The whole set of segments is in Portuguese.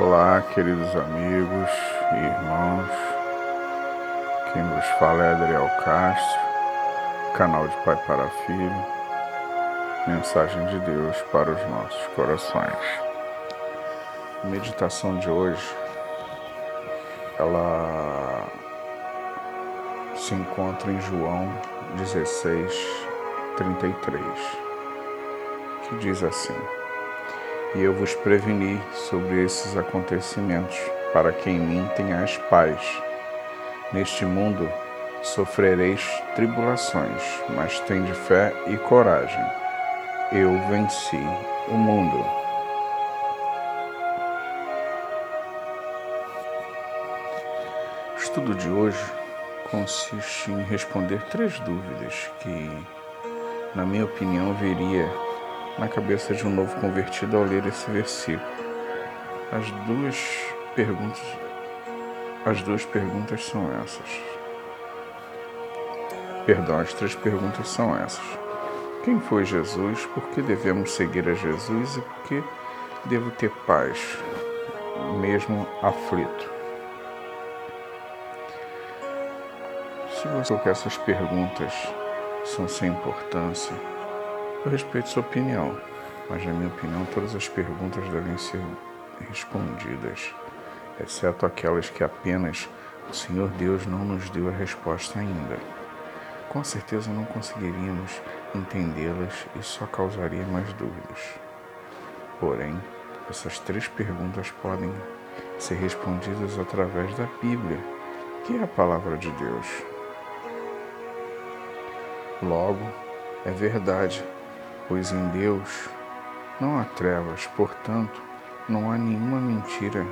Olá, queridos amigos e irmãos. Quem nos fala é Adriel Castro, canal de Pai para Filho. Mensagem de Deus para os nossos corações. A meditação de hoje, ela se encontra em João 16, 33, que diz assim: E eu vos preveni sobre esses acontecimentos, para que em mim tenhais paz. Neste mundo sofrereis tribulações, mas tende fé e coragem. Eu venci o mundo. O estudo de hoje consiste em responder três dúvidas que, na minha opinião, viria na cabeça de um novo convertido ao ler esse versículo. As duas perguntas, as duas perguntas são essas. Perdão, as três perguntas são essas. Quem foi Jesus? Por que devemos seguir a Jesus e por que devo ter paz, mesmo aflito? Se você que essas perguntas são sem importância, eu respeito sua opinião, mas na minha opinião todas as perguntas devem ser respondidas, exceto aquelas que apenas o Senhor Deus não nos deu a resposta ainda. Com certeza não conseguiríamos entendê-las e só causaria mais dúvidas. Porém, essas três perguntas podem ser respondidas através da Bíblia, que é a palavra de Deus. Logo, é verdade, pois em Deus não há trevas, portanto, não há nenhuma mentira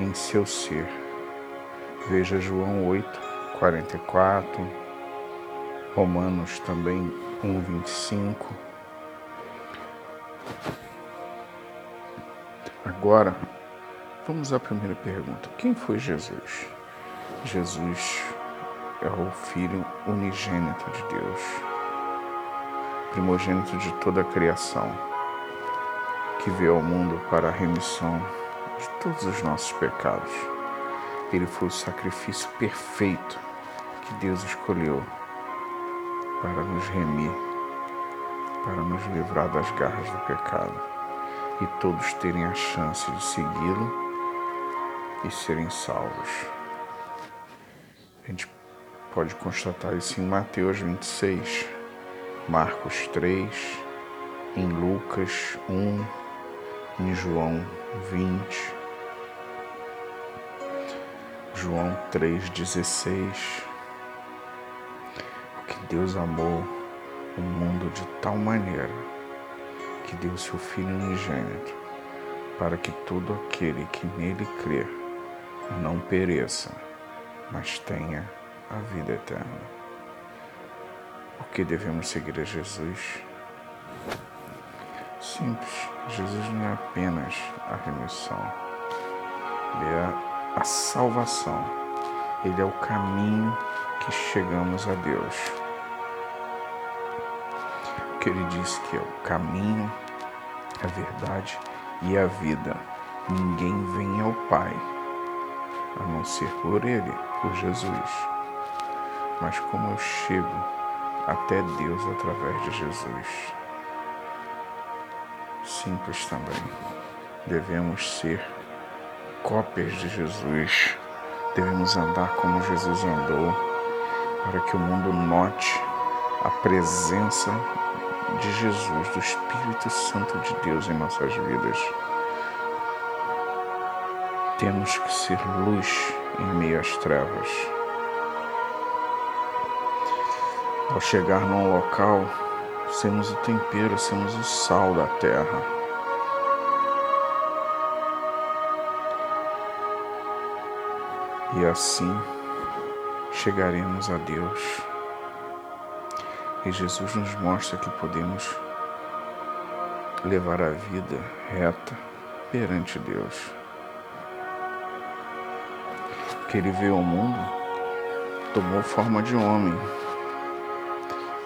em seu ser. Veja João 8, 44, Romanos também 1, 25. Agora, vamos à primeira pergunta: quem foi Jesus? Jesus é o Filho unigênito de Deus, primogênito de toda a criação, que veio ao mundo para a remissão de todos os nossos pecados. Ele foi o sacrifício perfeito que Deus escolheu para nos remir, para nos livrar das garras do pecado e todos terem a chance de segui-lo e serem salvos. A gente pode constatar isso em Mateus 26, Marcos 3, em Lucas 1, em João 20, João 3,16. Porque Deus amou o mundo de tal maneira que deu seu Filho unigênito, para que todo aquele que nele crer não pereça, mas tenha a vida eterna. Por que devemos seguir a Jesus? Simples, Jesus não é apenas a remissão, Ele é a salvação, Ele é o caminho que chegamos a Deus. Que Ele disse que é o caminho, a verdade e a vida. Ninguém vem ao Pai a não ser por Ele, por Jesus mas como eu chego até Deus através de Jesus. Simples também. Devemos ser cópias de Jesus. Devemos andar como Jesus andou, para que o mundo note a presença de Jesus, do Espírito Santo de Deus em nossas vidas. Temos que ser luz em meio às trevas. Ao chegar num local, sermos o tempero, sermos o sal da terra. E assim chegaremos a Deus. E Jesus nos mostra que podemos levar a vida reta perante Deus. Que Ele veio ao mundo, tomou forma de homem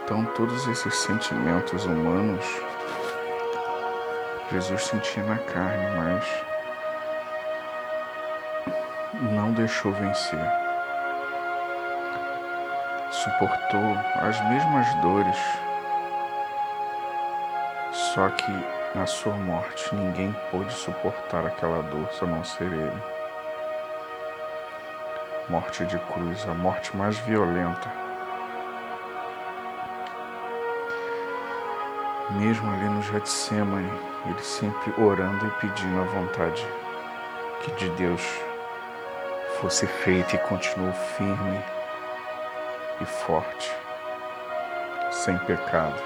então, todos esses sentimentos humanos, Jesus sentia na carne, mas não deixou vencer. Suportou as mesmas dores, só que na sua morte ninguém pôde suportar aquela dor a não ser ele. Morte de cruz, a morte mais violenta. Mesmo ali no Getsemane, ele sempre orando e pedindo a vontade que de Deus fosse feita e continuou firme e forte, sem pecado.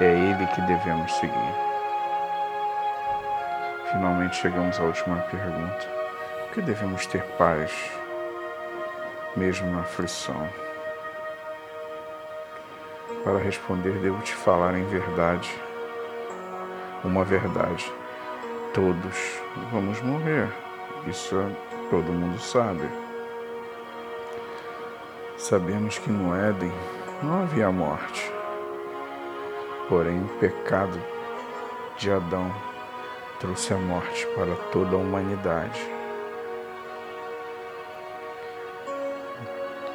É Ele que devemos seguir. Finalmente chegamos à última pergunta. Por que devemos ter paz, mesmo na aflição? Para responder, devo te falar em verdade, uma verdade. Todos vamos morrer. Isso todo mundo sabe. Sabemos que no Éden não havia morte. Porém, o pecado de Adão trouxe a morte para toda a humanidade.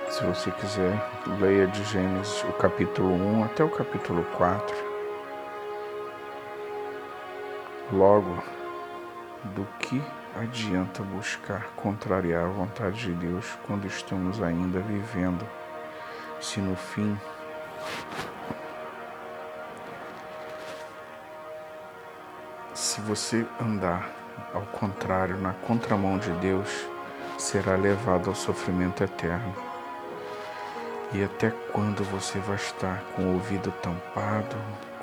Se você quiser, leia de Gênesis o capítulo 1 até o capítulo 4. Logo, do que adianta buscar contrariar a vontade de Deus quando estamos ainda vivendo, se no fim se você andar ao contrário, na contramão de Deus, será levado ao sofrimento eterno. E até quando você vai estar com o ouvido tampado,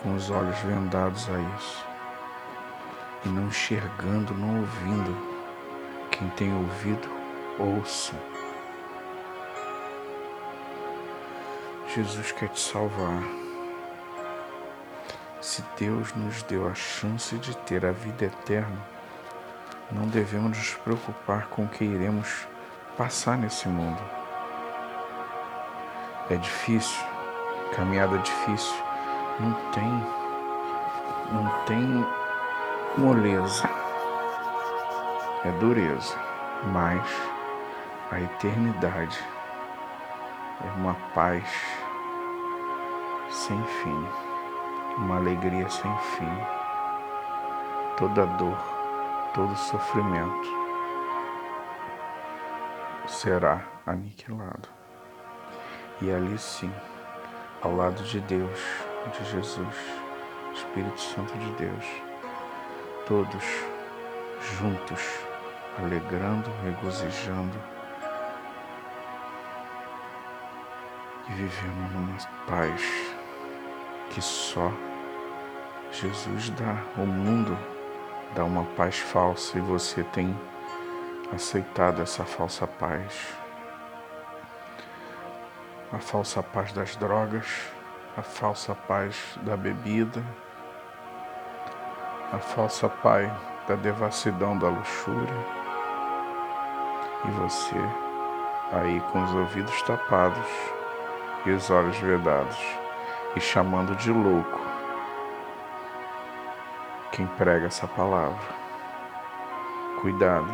com os olhos vendados a isso? e não enxergando, não ouvindo. Quem tem ouvido, ouça. Jesus quer te salvar. Se Deus nos deu a chance de ter a vida eterna, não devemos nos preocupar com o que iremos passar nesse mundo. É difícil, caminhada difícil, não tem, não tem moleza, é dureza, mas a eternidade é uma paz sem fim, uma alegria sem fim. Toda dor, todo sofrimento será aniquilado. E ali sim, ao lado de Deus, de Jesus, Espírito Santo de Deus, todos juntos, alegrando, regozijando e vivendo numa paz que só Jesus dá. O mundo dá uma paz falsa e você tem aceitado essa falsa paz. A falsa paz das drogas, a falsa paz da bebida, a falsa pai da devassidão da luxúria. E você, aí com os ouvidos tapados e os olhos vedados, e chamando de louco quem prega essa palavra. Cuidado.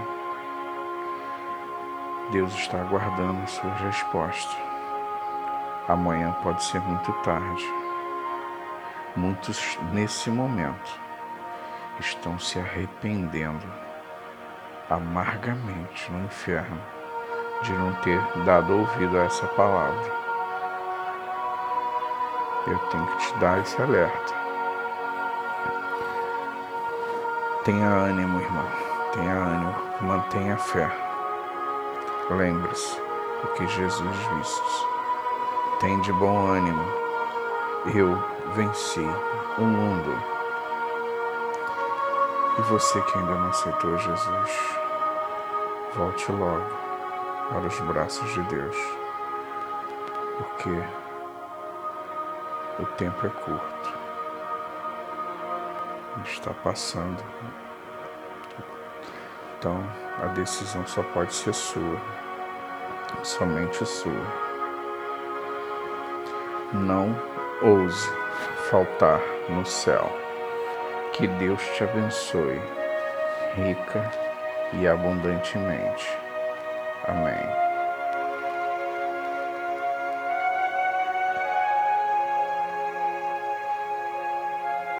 Deus está aguardando as suas respostas. Amanhã pode ser muito tarde. Muitos nesse momento estão se arrependendo amargamente no inferno de não ter dado ouvido a essa palavra. Eu tenho que te dar esse alerta. Tenha ânimo, irmão. Tenha ânimo. Mantenha fé. Lembre-se do que Jesus disse. Tem de bom ânimo. Eu venci o mundo e você que ainda não aceitou Jesus, volte logo para os braços de Deus, porque o tempo é curto, está passando. Então a decisão só pode ser sua, somente sua. Não ouse faltar no céu. Que Deus te abençoe, rica e abundantemente. Amém.